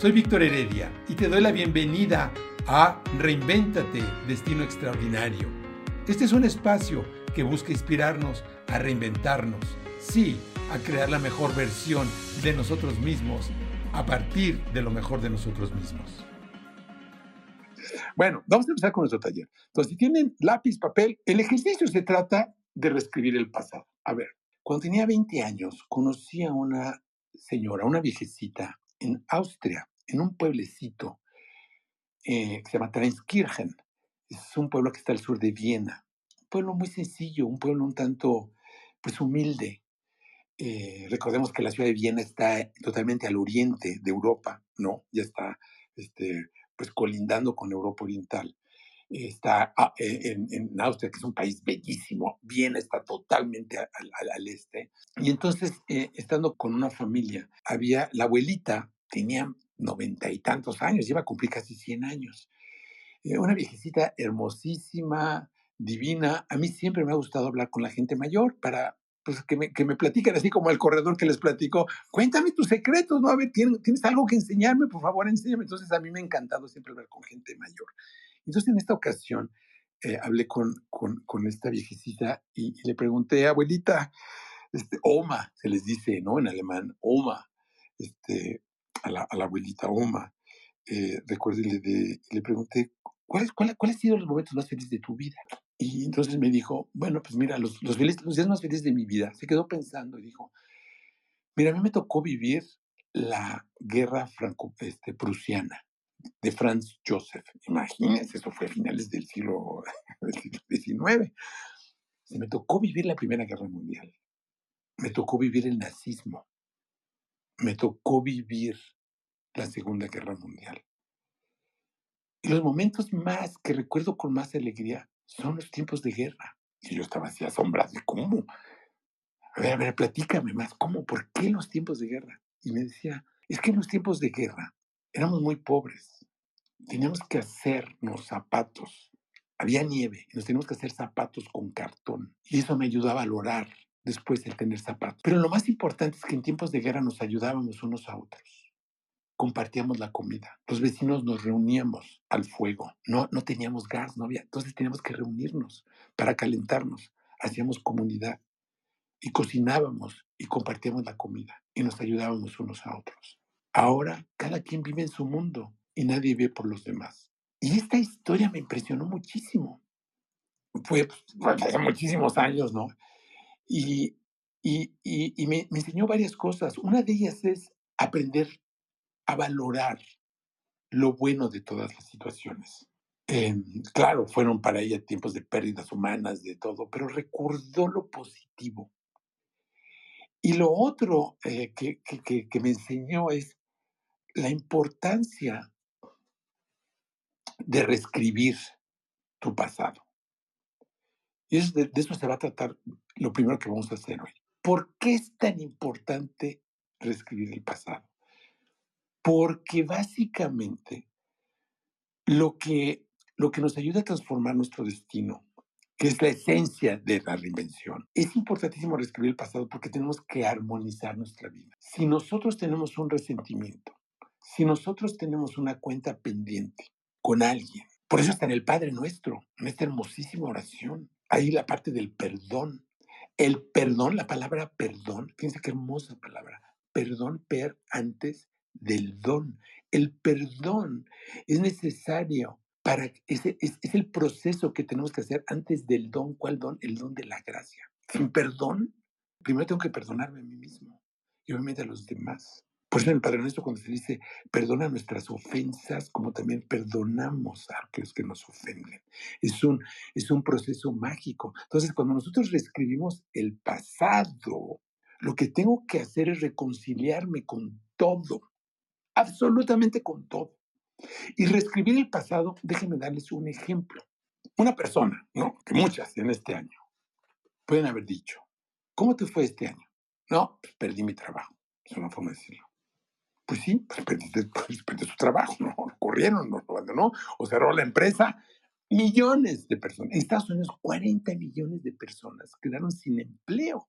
Soy Víctor Heredia y te doy la bienvenida a Reinvéntate, Destino Extraordinario. Este es un espacio que busca inspirarnos a reinventarnos, sí, a crear la mejor versión de nosotros mismos a partir de lo mejor de nosotros mismos. Bueno, vamos a empezar con nuestro taller. Entonces, si tienen lápiz, papel, el ejercicio se trata de reescribir el pasado. A ver, cuando tenía 20 años, conocí a una señora, una viejecita en Austria, en un pueblecito eh, que se llama Trainkirchen. Es un pueblo que está al sur de Viena. Un pueblo muy sencillo, un pueblo un tanto pues humilde. Eh, recordemos que la ciudad de Viena está totalmente al oriente de Europa, ¿no? Ya está este, pues colindando con Europa Oriental. Está ah, e, en, Austria, que es un país bellísimo. Viena está totalmente al, este. Y entonces, eh, estando con una familia, había la abuelita, tenía noventa y tantos años, iba a cumplir casi 100 años. Eh, una viejecita hermosísima, divina. A mí siempre me ha gustado hablar con la gente mayor para pues, que, me, que me platiquen, así como el corredor que les platicó. Cuéntame tus secretos, ¿no? A ver, ¿tienes, ¿tienes algo que enseñarme? Por favor, enséñame. Entonces, a mí me ha encantado siempre hablar con gente mayor. Entonces, en esta ocasión, eh, hablé con, con, esta viejecita y, le pregunté, abuelita, este, Oma, se les dice, ¿no? En alemán, Oma, este, a la, abuelita Oma, eh, y le, pregunté, ¿cuál, cuál, ¿cuál han sido los momentos más felices de tu vida? Y entonces me dijo, bueno, pues mira, los, los, los días más felices de mi vida. Se quedó pensando y dijo, mira, a mí me tocó vivir la guerra franco-prusiana de Franz Joseph. Imagínense, eso fue a finales del siglo, XIX. Se me tocó vivir la Primera Guerra Mundial. Me tocó vivir el nazismo me tocó vivir la Segunda Guerra Mundial. Y los momentos más que recuerdo con más alegría son los tiempos de guerra. Y yo estaba así asombrado. ¿Cómo? A ver, a ver, platícame más. ¿Cómo? ¿Por qué los tiempos de guerra? Y me decía, es que en los tiempos de guerra éramos muy pobres. Teníamos que hacernos zapatos. Había nieve y nos teníamos que hacer zapatos con cartón. Y eso me ayudaba a valorar después de tener zapatos. Pero lo más importante es que en tiempos de guerra nos ayudábamos unos a otros. Compartíamos la comida. Los vecinos nos reuníamos al fuego. No, no teníamos gas, no había. Entonces teníamos que reunirnos para calentarnos. Hacíamos comunidad y cocinábamos y compartíamos la comida y nos ayudábamos unos a otros. Ahora cada quien vive en su mundo y nadie ve por los demás. Y esta historia me impresionó muchísimo. Fue pues, hace muchísimos años, ¿no? Y, y, me, enseñó varias cosas. Una de ellas es aprender a valorar lo bueno de todas las situaciones. Em, claro, fueron para ella tiempos de pérdidas humanas, de todo, pero recordó lo positivo. Y lo otro eh, que, que, que, me enseñó es la importancia de reescribir tu pasado. Y de, eso se va a tratar lo primero que vamos a hacer hoy. ¿Por qué es tan importante reescribir el pasado? Porque básicamente lo que, lo que nos ayuda a transformar nuestro destino, que es la esencia de la reinvención, es importantísimo reescribir el pasado porque tenemos que armonizar nuestra vida. Si nosotros tenemos un resentimiento, si nosotros tenemos una cuenta pendiente con alguien, por eso está en el Padre Nuestro, en esta hermosísima oración ahí la parte del perdón. El perdón, la palabra perdón, fíjense qué hermosa palabra. Perdón, per antes del don. El perdón es necesario para, es, es, es el proceso que tenemos que hacer antes del don. ¿Cuál don? El don de la gracia. Sin perdón, primero tengo que perdonarme a mí mismo y obviamente a los demás. Por eso el Padre Nuestro cuando se dice, perdona nuestras ofensas, como también perdonamos a aquellos que nos ofenden. Es un, es un proceso mágico. Entonces, cuando nosotros reescribimos el pasado, lo que tengo que hacer es reconciliarme con todo, absolutamente con todo. Y reescribir el pasado, déjenme darles un ejemplo. Una persona, ¿no? Que muchas en este año pueden haber dicho, ¿cómo te fue este año? No, pues perdí mi trabajo. Es una forma de decirlo pues sí, pues perdió pues, su trabajo, ¿no? Corrieron, no lo abandonó, o cerró la empresa. Millones de personas. En Estados Unidos, 40 millones de personas quedaron sin empleo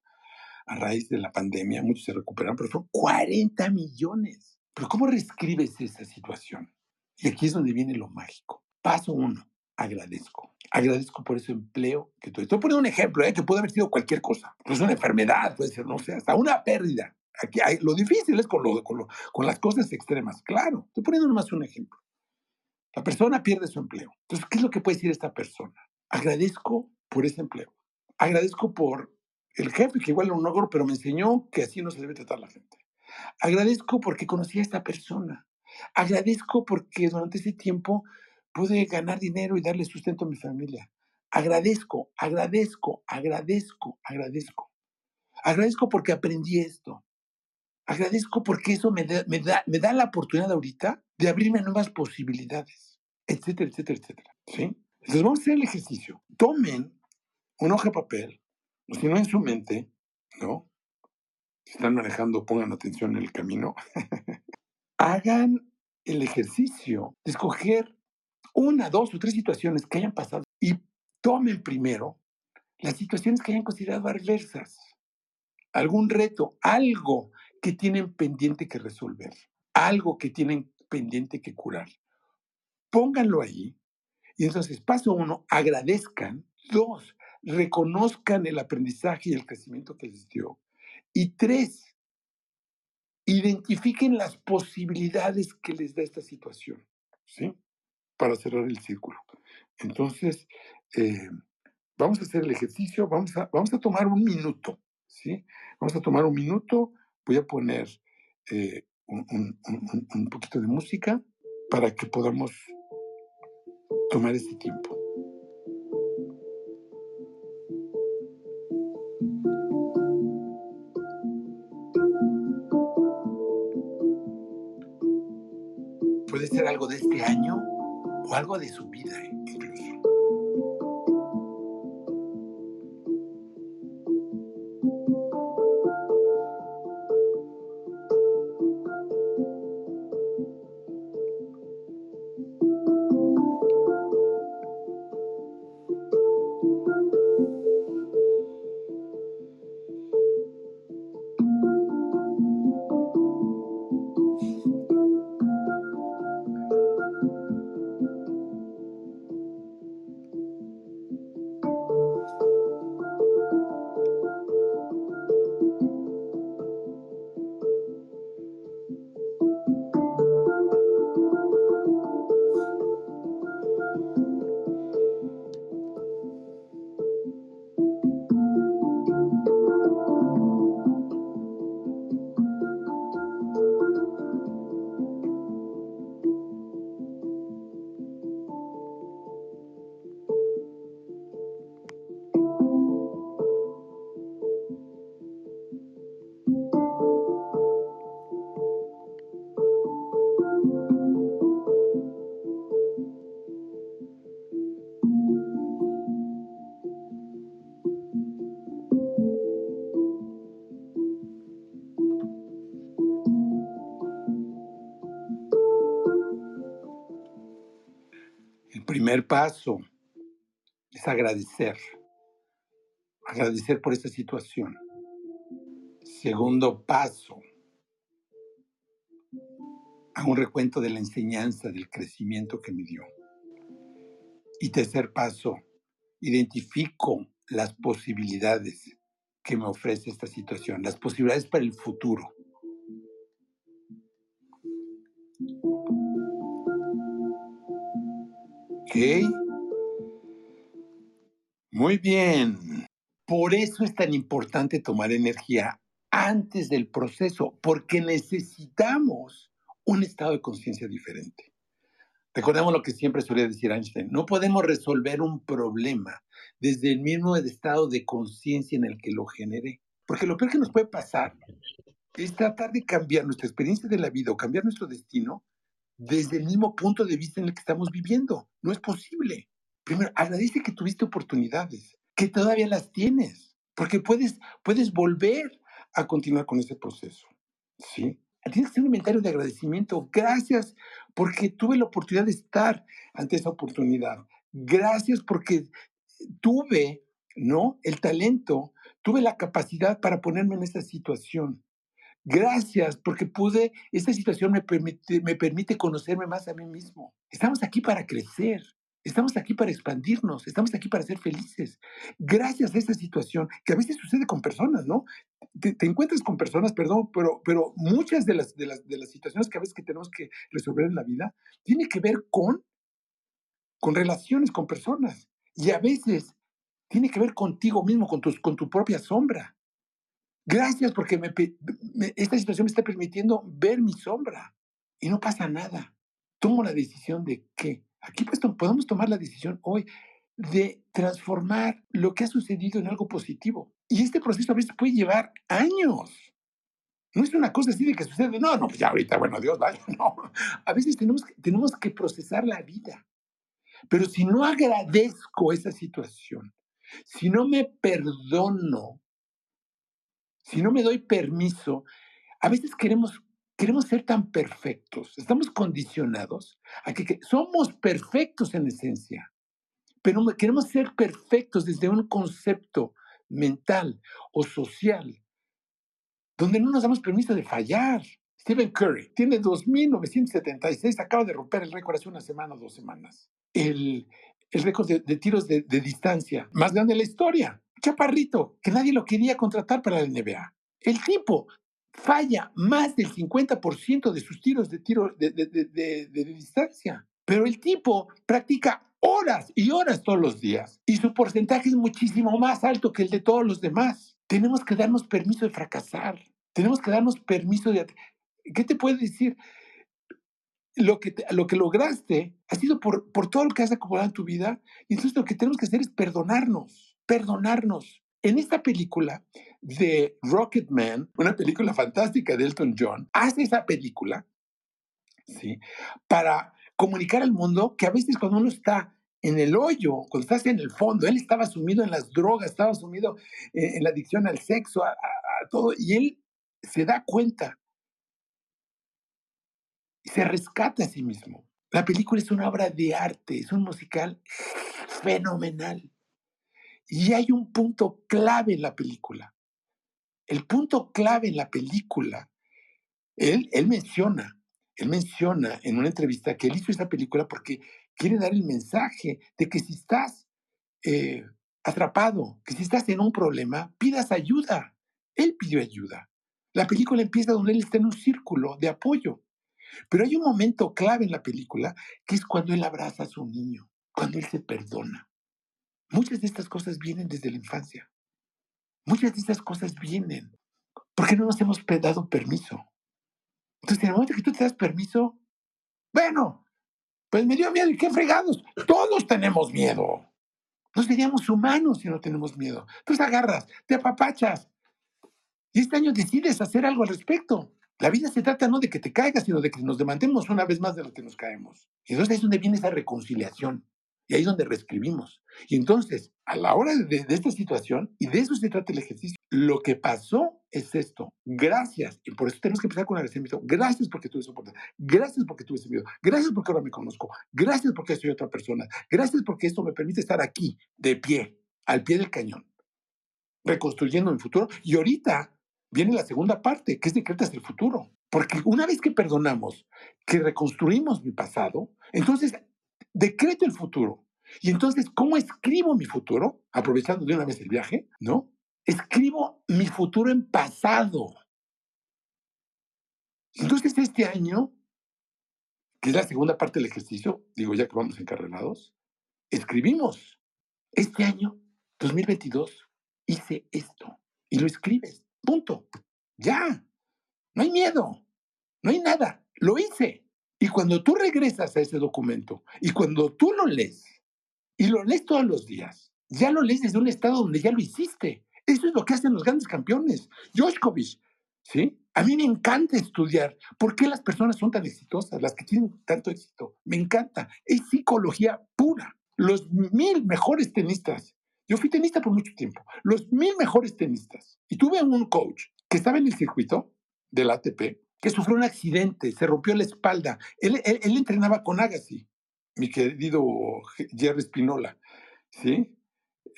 a raíz de la pandemia. Muchos se recuperaron, pero son 40 millones. Pero ¿cómo reescribes esa situación? Y aquí es donde viene lo mágico. Paso uno, agradezco. Agradezco por ese empleo que tuve. Estoy poniendo un ejemplo, ¿eh? que puede haber sido cualquier cosa. Pues una enfermedad, puede ser, no sé, hasta una pérdida. Aquí hay, lo difícil es con, lo, con, lo, con las cosas extremas. Claro, estoy poniendo nomás un ejemplo. La persona pierde su empleo. Entonces, ¿qué es lo que puede decir esta persona? Agradezco por ese empleo. Agradezco por el jefe, que igual no logro, pero me enseñó que así no se debe tratar la gente. Agradezco porque conocí a esta persona. Agradezco porque durante ese tiempo pude ganar dinero y darle sustento a mi familia. Agradezco, agradezco, agradezco, agradezco. Agradezco porque aprendí esto. Agradezco porque eso me da, me da, me da la oportunidad ahorita de abrirme a nuevas posibilidades, etcétera, etcétera, etcétera. ¿Sí? Entonces vamos a hacer el ejercicio. Tomen una hoja de papel, o si no en su mente, ¿no? Si están manejando, pongan atención en el camino. Hagan el ejercicio de escoger una, dos o tres situaciones que hayan pasado y tomen primero las situaciones que hayan considerado adversas, algún reto, algo que tienen pendiente que resolver, algo que tienen pendiente que curar. Pónganlo ahí y entonces, paso uno, agradezcan. Dos, reconozcan el aprendizaje y el crecimiento que les dio. Y tres, identifiquen las posibilidades que les da esta situación, ¿sí? Para cerrar el círculo. Entonces, eh, vamos a hacer el ejercicio, vamos a, vamos a tomar un minuto, ¿sí? Vamos a tomar un minuto, voy a poner eh, un, un, poquito de música para que podamos tomar este tiempo. Puede ser algo de este año o algo de su vida, incluso. Paso es agradecer. Agradecer por esta situación. Segundo paso, a un recuento de la enseñanza, del crecimiento que me dio. Y tercer paso, identifico las posibilidades que me ofrece esta situación, las posibilidades para el futuro. Ok. Muy bien. Por eso es tan importante tomar energía antes del proceso, porque necesitamos un estado de conciencia diferente. Recordemos lo que siempre solía decir Einstein, no podemos resolver un problema desde el mismo estado de conciencia en el que lo generé, porque lo peor que nos puede pasar es tratar de cambiar nuestra experiencia de la vida o cambiar nuestro destino desde el mismo punto de vista en el que estamos viviendo. No es posible. Primero, agradece que tuviste oportunidades, que todavía las tienes, porque puedes, puedes volver a continuar con ese proceso. ¿Sí? Tienes que hacer un inventario de agradecimiento. Gracias porque tuve la oportunidad de estar ante esa oportunidad. Gracias porque tuve, ¿no? El talento, tuve la capacidad para ponerme en esa situación. Gracias porque pude, esta situación me permite, me permite conocerme más a mí mismo. Estamos aquí para crecer, estamos aquí para expandirnos, estamos aquí para ser felices. Gracias a esta situación, que a veces sucede con personas, ¿no? Te, te encuentras con personas, perdón, pero, pero muchas de las, de, las, de las situaciones que a veces que tenemos que resolver en la vida tiene que ver con, con relaciones con personas. Y a veces tiene que ver contigo mismo, con, tus, con tu propia sombra. Gracias porque me, me, esta situación me está permitiendo ver mi sombra y no pasa nada. Tomo la decisión de que, aquí pues, podemos tomar la decisión hoy de transformar lo que ha sucedido en algo positivo. Y este proceso a veces puede llevar años. No es una cosa así de que sucede, no, no, pues ya ahorita, bueno, Dios vaya, no. A veces tenemos, tenemos que procesar la vida. Pero si no agradezco esa situación, si no me perdono, si no me doy permiso, a veces queremos, queremos ser tan perfectos, estamos condicionados a que, que somos perfectos en esencia, pero queremos ser perfectos desde un concepto mental o social, donde no nos damos permiso de fallar. Stephen Curry tiene 2.976, acaba de romper el récord hace una semana o dos semanas. El, el récord de, de tiros de, de, distancia más grande de la historia. Chaparrito, que nadie lo quería contratar para la NBA. El tipo falla más del 50% de sus tiros de tiro de, distancia. Pero el tipo practica horas y horas todos los días y su porcentaje es muchísimo más alto que el de todos los demás. Tenemos que darnos permiso de fracasar. Tenemos que darnos permiso de... ¿Qué te puede decir? lo que, lo que lograste ha sido por, por todo lo que has acumulado en tu vida. Y entonces lo que tenemos que hacer es perdonarnos, perdonarnos. En esta película de Rocketman, una película fantástica de Elton John, hace esa película, ¿sí? Para comunicar al mundo que a veces cuando uno está en el hoyo, cuando estás en el fondo, él estaba sumido en las drogas, estaba sumido en, en la adicción al sexo, a, todo, y él se da cuenta se rescata a sí mismo. La película es una obra de arte, es un musical fenomenal. Y hay un punto clave en la película. El punto clave en la película, él, él menciona, él menciona en una entrevista que él hizo esta película porque quiere dar el mensaje de que si estás eh, atrapado, que si estás en un problema, pidas ayuda. Él pidió ayuda. La película empieza donde él está en un círculo de apoyo. Pero hay un momento clave en la película que es cuando él abraza a su niño, cuando él se perdona. Muchas de estas cosas vienen desde la infancia. Muchas de estas cosas vienen porque no nos hemos dado permiso. Entonces, en el momento que tú te das permiso, bueno, pues me dio miedo. ¿Y qué fregados? Todos tenemos miedo. No seríamos humanos si no tenemos miedo. Entonces agarras, te apapachas. Y este año decides hacer algo al respecto. La vida se trata no de que te caigas, sino de que nos demandemos una vez más de lo que nos caemos. Y entonces es donde viene esa reconciliación. Y ahí es donde reescribimos. Y entonces, a la hora de, de, esta situación, y de eso se trata el ejercicio, lo que pasó es esto. Gracias. Y por eso tenemos que empezar con agradecimiento. Gracias porque tuve soporte. Gracias porque tuve ese miedo. Gracias porque ahora me conozco. Gracias porque soy otra persona. Gracias porque esto me permite estar aquí, de pie, al pie del cañón, reconstruyendo mi futuro. Y ahorita viene la segunda parte, que es decretas el futuro. Porque una vez que perdonamos, que reconstruimos mi pasado, entonces decreto el futuro. Y entonces, ¿cómo escribo mi futuro? Aprovechando de una vez el viaje, ¿no? Escribo mi futuro en pasado. Entonces, este año, que es la segunda parte del ejercicio, digo ya que vamos encarrerados, escribimos. Este año, 2022, hice esto. Y lo escribes. Punto. Ya. No hay miedo. No hay nada. Lo hice. Y cuando tú regresas a ese documento y cuando tú lo lees y lo lees todos los días, ya lo lees desde un estado donde ya lo hiciste. Eso es lo que hacen los grandes campeones. Joshkovich, ¿sí? A mí me encanta estudiar por qué las personas son tan exitosas, las que tienen tanto éxito. Me encanta. Es psicología pura. Los mil mejores tenistas yo fui tenista por mucho tiempo, los mil mejores tenistas. Y tuve un coach que estaba en el circuito del ATP, que sufrió un accidente, se rompió la espalda. Él, él, él entrenaba con Agassi, mi querido Jerry Spinola, ¿sí?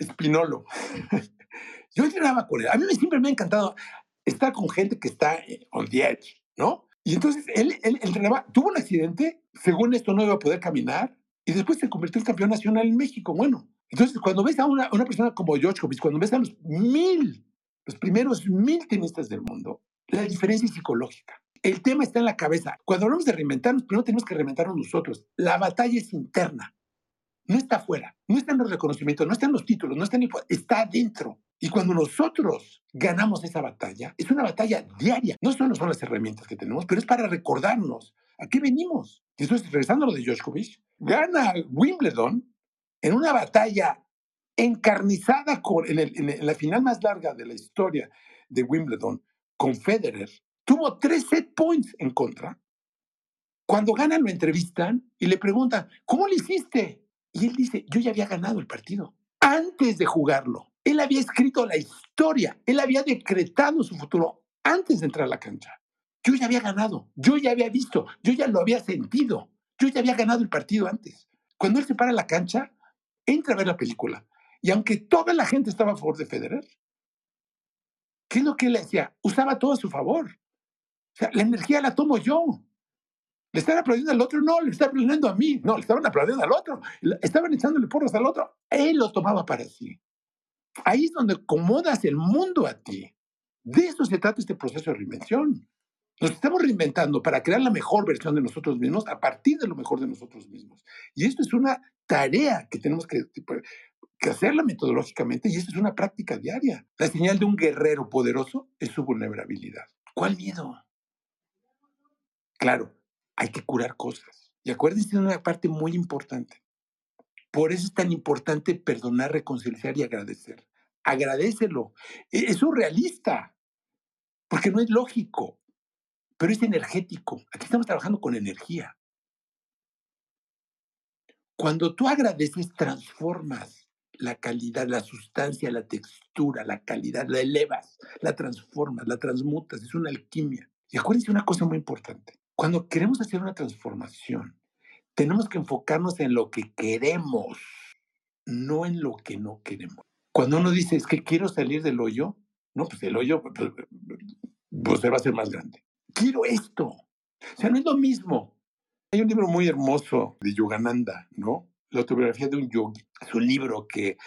Spinolo. Yo entrenaba con él. A mí siempre me ha encantado. estar con gente que está eh, on the edge, ¿no? Y entonces él, él, tuvo un accidente, según esto no iba a poder caminar, y después se convirtió en campeón nacional en México. Bueno, entonces cuando ves a una, una persona como Djokovic, cuando ves a los mil, los primeros mil tenistas del mundo, la diferencia es psicológica. El tema está en la cabeza. Cuando hablamos de reinventarnos, primero tenemos que reinventarnos nosotros. La batalla es interna. No está afuera, no está en los reconocimientos, no está en los títulos, no está en el... Está adentro. Y cuando nosotros ganamos esa batalla, es una batalla diaria. No solo son las herramientas que tenemos, pero es para recordarnos a qué venimos. Y entonces, regresando a lo de Djokovic, gana Wimbledon en una batalla encarnizada con, en, en, la final más larga de la historia de Wimbledon con Federer. Tuvo tres set points en contra. Cuando gana lo entrevistan y le preguntan, ¿cómo lo hiciste? Y él dice, yo ya había ganado el partido antes de jugarlo. Él había escrito la historia, él había decretado su futuro antes de entrar a la cancha. Yo ya había ganado, yo ya había visto, yo ya lo había sentido, yo ya había ganado el partido antes. Cuando él se para la cancha, entra a ver la película. Y aunque toda la gente estaba a favor de Federer, ¿qué es lo que él decía? Usaba todo a su favor. O sea, la energía la tomo yo. ¿Le están aplaudiendo al otro? No, le están aplaudiendo a mí. No, le estaban aplaudiendo al otro. Estaban echándole porros al otro. Él lo tomaba para sí. Ahí es donde acomodas el mundo a ti. De eso se trata este proceso de reinvención. Nos estamos reinventando para crear la mejor versión de nosotros mismos a partir de lo mejor de nosotros mismos. Y esto es una tarea que tenemos que, que hacerla metodológicamente y esto es una práctica diaria. La señal de un guerrero poderoso es su vulnerabilidad. ¿Cuál miedo? Claro, hay que curar cosas. Y acuérdense de una parte muy importante. Por eso es tan importante perdonar, reconciliar y agradecer. Agradecelo. E, es surrealista, porque no es lógico, pero es energético. Aquí estamos trabajando con energía. Cuando tú agradeces, transformas la calidad, la sustancia, la textura, la calidad, la elevas, la transformas, la transmutas, es una alquimia. Y acuérdense una cosa muy importante. Cuando queremos hacer una transformación, tenemos que enfocarnos en lo que queremos, no en lo que no queremos. Cuando uno dice, es que quiero salir del hoyo, no, pues el hoyo pues, pues, se va a hacer más grande. Quiero esto. O sea, no es lo mismo. Hay un libro muy hermoso de Yogananda, ¿no? La autobiografía de un yogi. Es un libro que,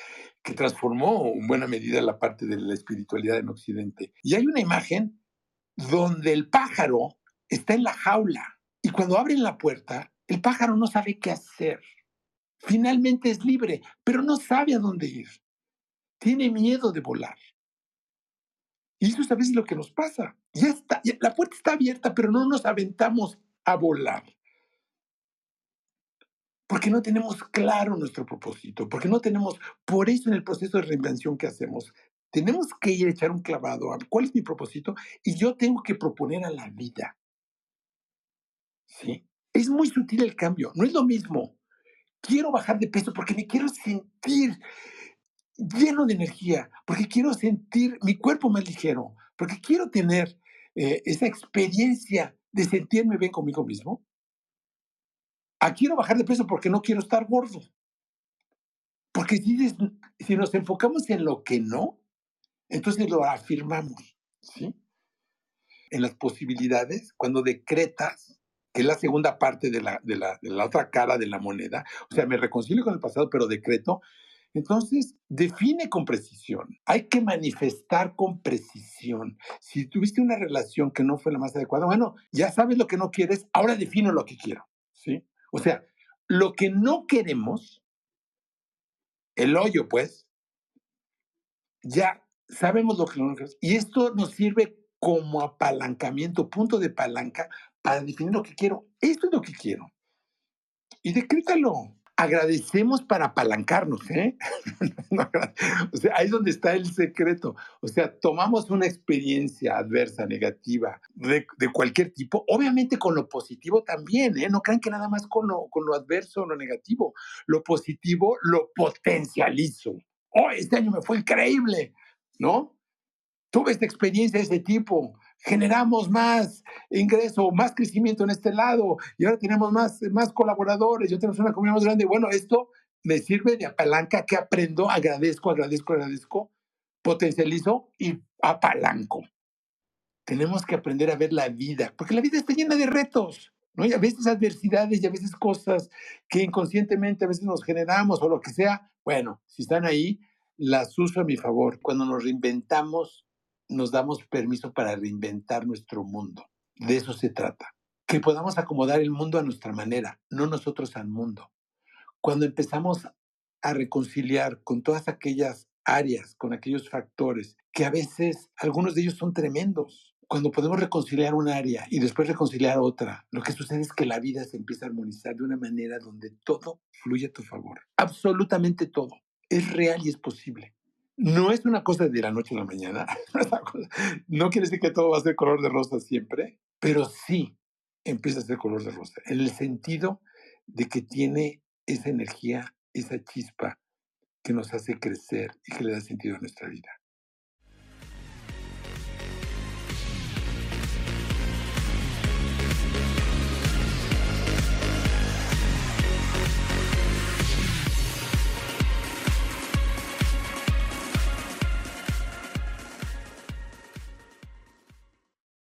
que transformó en buena medida la parte de la espiritualidad en Occidente. Y hay una imagen donde el pájaro está en la jaula y cuando abren la puerta, el pájaro no sabe qué hacer. Finalmente es libre, pero no sabe a dónde ir. Tiene miedo de volar. Y eso es a veces lo que nos pasa. Ya está, la puerta está abierta, pero no nos aventamos a volar. Porque no tenemos claro nuestro propósito, porque no tenemos, por eso en el proceso de reinvención que hacemos, tenemos que ir a echar un clavado a cuál es mi propósito y yo tengo que proponer a la vida. ¿Sí? Es muy sutil el cambio, no es lo mismo. Quiero bajar de peso porque me quiero sentir lleno de energía, porque quiero sentir mi cuerpo más ligero, porque quiero tener eh, esa experiencia de sentirme bien conmigo mismo. A quiero bajar de peso porque no quiero estar gordo. Porque si, si nos enfocamos en lo que no, entonces lo afirmamos. ¿sí? En las posibilidades, cuando decretas, que es la segunda parte de la, de, la, de la otra cara de la moneda. O sea, me reconcilio con el pasado, pero decreto. Entonces, define con precisión. Hay que manifestar con precisión. Si tuviste una relación que no fue la más adecuada, bueno, ya sabes lo que no quieres, ahora defino lo que quiero. ¿sí? O sea, lo que no queremos, el hoyo, pues, ya sabemos lo que no queremos. Y esto nos sirve como apalancamiento, punto de palanca para definir lo que quiero. Esto es lo que quiero. Y decrétalo. Agradecemos para apalancarnos, ¿eh? o sea, ahí es donde está el secreto. O sea, tomamos una experiencia adversa, negativa, de, cualquier tipo, obviamente con lo positivo también, ¿eh? No crean que nada más con lo, con lo adverso o lo negativo. Lo positivo lo potencializo. Oh, este año me fue increíble, ¿no? Tuve esta experiencia de ese tipo generamos más ingreso, más crecimiento en este lado y ahora tenemos más, más colaboradores, yo tenemos una comunidad más grande. Bueno, esto me sirve de apalanca que aprendo, agradezco, agradezco, agradezco, potencializo y apalanco. Tenemos que aprender a ver la vida, porque la vida está llena de retos, ¿no? Y a veces adversidades y a veces cosas que inconscientemente a veces nos generamos o lo que sea. Bueno, si están ahí, las uso a mi favor. Cuando nos reinventamos, nos damos permiso para reinventar nuestro mundo. De eso se trata. Que podamos acomodar el mundo a nuestra manera, no nosotros al mundo. Cuando empezamos a reconciliar con todas aquellas áreas, con aquellos factores, que a veces algunos de ellos son tremendos. Cuando podemos reconciliar un área y después reconciliar otra, lo que sucede es que la vida se empieza a armonizar de una manera donde todo fluye a tu favor. Absolutamente todo. Es real y es posible. No es una cosa de la noche a la mañana. No quiere decir que todo va a ser color de rosa siempre, pero sí empieza a ser color de rosa. En el sentido de que tiene esa energía, esa chispa que nos hace crecer y que le da sentido a nuestra vida.